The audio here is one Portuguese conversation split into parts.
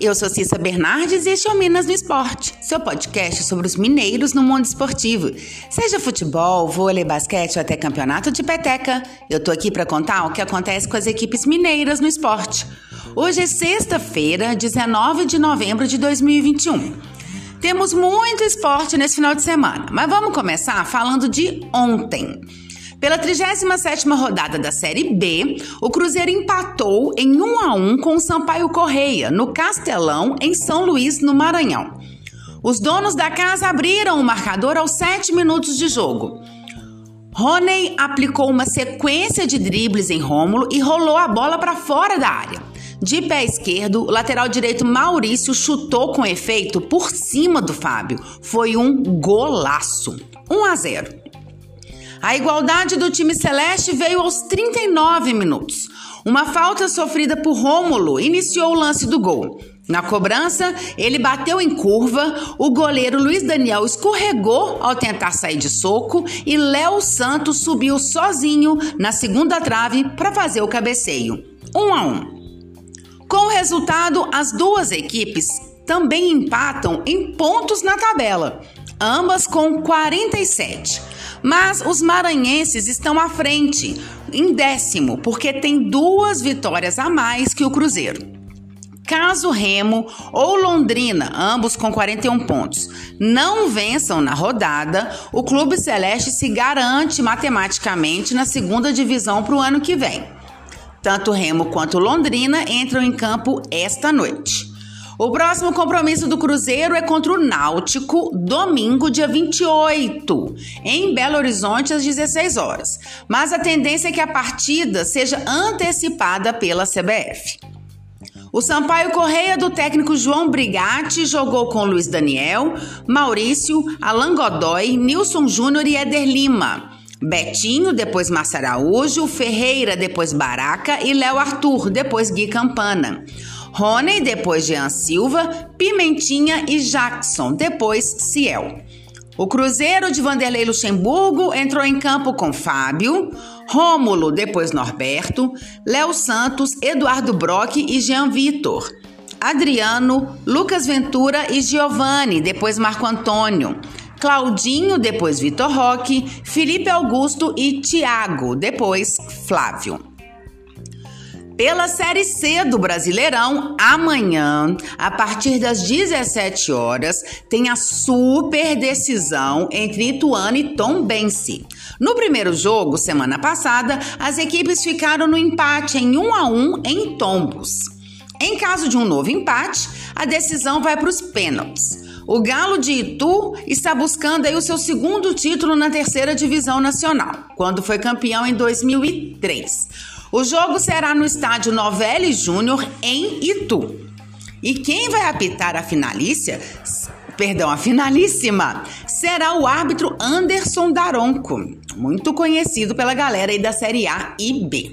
eu sou Cissa Bernardes e este é o Minas no Esporte, seu podcast sobre os mineiros no mundo esportivo. Seja futebol, vôlei, basquete ou até campeonato de peteca, eu tô aqui para contar o que acontece com as equipes mineiras no esporte. Hoje é sexta-feira, 19 de novembro de 2021. Temos muito esporte nesse final de semana, mas vamos começar falando de ontem. Pela 37ª rodada da Série B, o Cruzeiro empatou em 1 a 1 com o Sampaio Correia, no Castelão, em São Luís, no Maranhão. Os donos da casa abriram o marcador aos 7 minutos de jogo. Rony aplicou uma sequência de dribles em Rômulo e rolou a bola para fora da área. De pé esquerdo, o lateral direito Maurício chutou com efeito por cima do Fábio. Foi um golaço. 1 a 0. A igualdade do time celeste veio aos 39 minutos. Uma falta sofrida por Rômulo iniciou o lance do gol. Na cobrança, ele bateu em curva, o goleiro Luiz Daniel escorregou ao tentar sair de soco e Léo Santos subiu sozinho na segunda trave para fazer o cabeceio. 1 um a 1. Um. Com o resultado, as duas equipes também empatam em pontos na tabela, ambas com 47. Mas os maranhenses estão à frente, em décimo, porque tem duas vitórias a mais que o Cruzeiro. Caso Remo ou Londrina, ambos com 41 pontos, não vençam na rodada, o Clube Celeste se garante matematicamente na segunda divisão para o ano que vem. Tanto Remo quanto Londrina entram em campo esta noite. O próximo compromisso do Cruzeiro é contra o Náutico, domingo, dia 28, em Belo Horizonte, às 16 horas. Mas a tendência é que a partida seja antecipada pela CBF. O Sampaio Correia do técnico João Brigatti jogou com Luiz Daniel, Maurício, Alan Godoy, Nilson Júnior e Éder Lima. Betinho, depois Márcio Araújo, Ferreira, depois Baraca e Léo Arthur, depois Gui Campana. Rony, depois Jean Silva, Pimentinha e Jackson, depois Ciel. O Cruzeiro de Vanderlei Luxemburgo entrou em campo com Fábio, Rômulo, depois Norberto, Léo Santos, Eduardo Brock e Jean Vitor. Adriano, Lucas Ventura e Giovanni, depois Marco Antônio. Claudinho, depois Vitor Roque, Felipe Augusto e Tiago, depois Flávio. Pela Série C do Brasileirão, amanhã, a partir das 17 horas, tem a super decisão entre Ituano e Tombense. No primeiro jogo, semana passada, as equipes ficaram no empate em 1 a 1 em Tombos. Em caso de um novo empate, a decisão vai para os pênaltis. O Galo de Itu está buscando aí o seu segundo título na terceira divisão nacional, quando foi campeão em 2003. O jogo será no estádio Novelli Júnior em Itu. E quem vai apitar a finalícia, perdão, a finalíssima, será o árbitro Anderson Daronco, muito conhecido pela galera aí da Série A e B.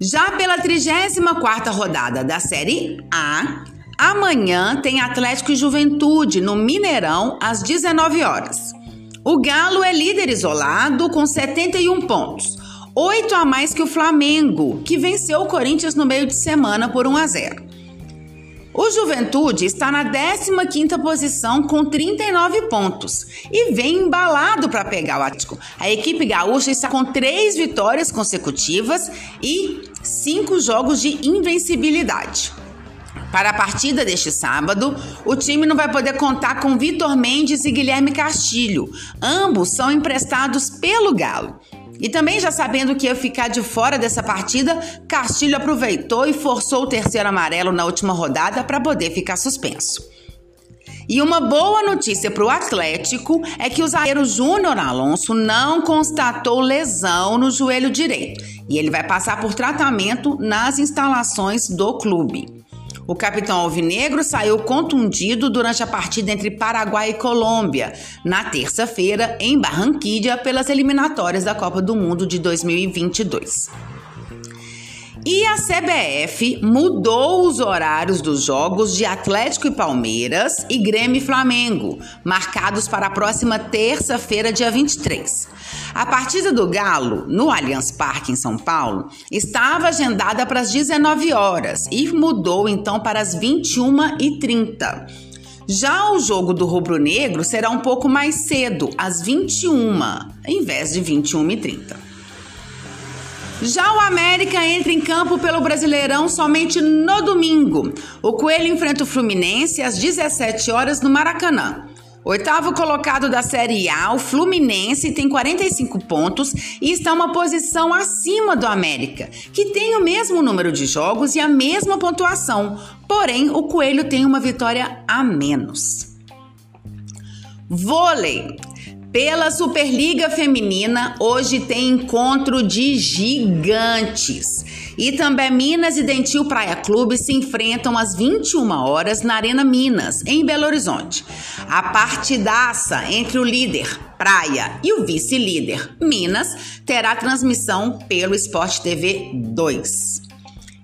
Já pela 34ª rodada da Série A, amanhã tem Atlético e Juventude no Mineirão às 19 horas. O Galo é líder isolado com 71 pontos oito a mais que o Flamengo, que venceu o Corinthians no meio de semana por 1 a 0. O Juventude está na 15ª posição com 39 pontos e vem embalado para pegar o Atlético. A equipe gaúcha está com três vitórias consecutivas e cinco jogos de invencibilidade. Para a partida deste sábado, o time não vai poder contar com Vitor Mendes e Guilherme Castilho. Ambos são emprestados pelo Galo. E também já sabendo que ia ficar de fora dessa partida, Castilho aproveitou e forçou o terceiro amarelo na última rodada para poder ficar suspenso. E uma boa notícia para o Atlético é que o zagueiro Júnior Alonso não constatou lesão no joelho direito e ele vai passar por tratamento nas instalações do clube. O capitão alvinegro saiu contundido durante a partida entre Paraguai e Colômbia, na terça-feira, em Barranquilla, pelas eliminatórias da Copa do Mundo de 2022. E a CBF mudou os horários dos jogos de Atlético e Palmeiras e Grêmio e Flamengo, marcados para a próxima terça-feira, dia 23. A partida do Galo, no Allianz Parque, em São Paulo, estava agendada para as 19 horas e mudou então para as 21h30. Já o jogo do Rubro Negro será um pouco mais cedo, às 21, em vez de 21h30. Já o América entra em campo pelo Brasileirão somente no domingo. O Coelho enfrenta o Fluminense às 17 horas no Maracanã. Oitavo colocado da Série A, o Fluminense tem 45 pontos e está uma posição acima do América, que tem o mesmo número de jogos e a mesma pontuação, porém o Coelho tem uma vitória a menos. Vôlei. Pela Superliga Feminina, hoje tem encontro de gigantes. E também Minas e Dentil Praia Clube se enfrentam às 21 horas na Arena Minas, em Belo Horizonte. A partidaça entre o líder Praia e o vice-líder Minas terá transmissão pelo Esporte TV 2.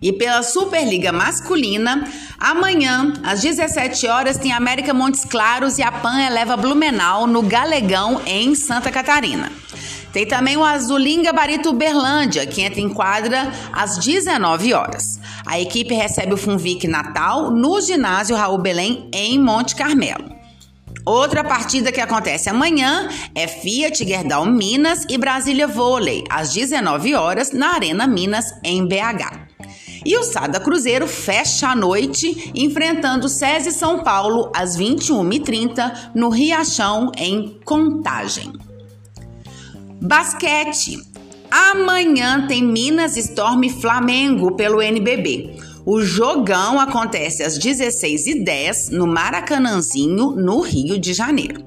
E pela Superliga Masculina, amanhã, às 17 horas, tem América Montes Claros e a PAN eleva Blumenau no Galegão, em Santa Catarina. Tem também o Azulinga Barito Uberlândia, que entra em quadra às 19 horas. A equipe recebe o Funvic Natal no ginásio Raul Belém, em Monte Carmelo. Outra partida que acontece amanhã é Fiat Gerdau Minas e Brasília Vôlei, às 19 horas, na Arena Minas, em BH. E o Sada Cruzeiro fecha a noite enfrentando SESI São Paulo às 21h30 no Riachão, em Contagem. Basquete. Amanhã tem Minas Storm Flamengo pelo NBB. O jogão acontece às 16h10 no Maracanãzinho, no Rio de Janeiro.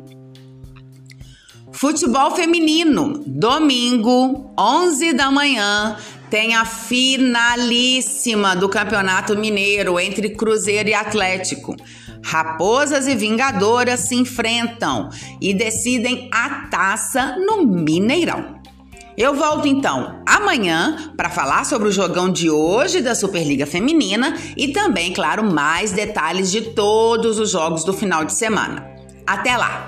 Futebol feminino, domingo, 11 da manhã, tem a finalíssima do Campeonato Mineiro entre Cruzeiro e Atlético. Raposas e Vingadoras se enfrentam e decidem a taça no Mineirão. Eu volto então amanhã para falar sobre o jogão de hoje da Superliga Feminina e também, claro, mais detalhes de todos os jogos do final de semana. Até lá!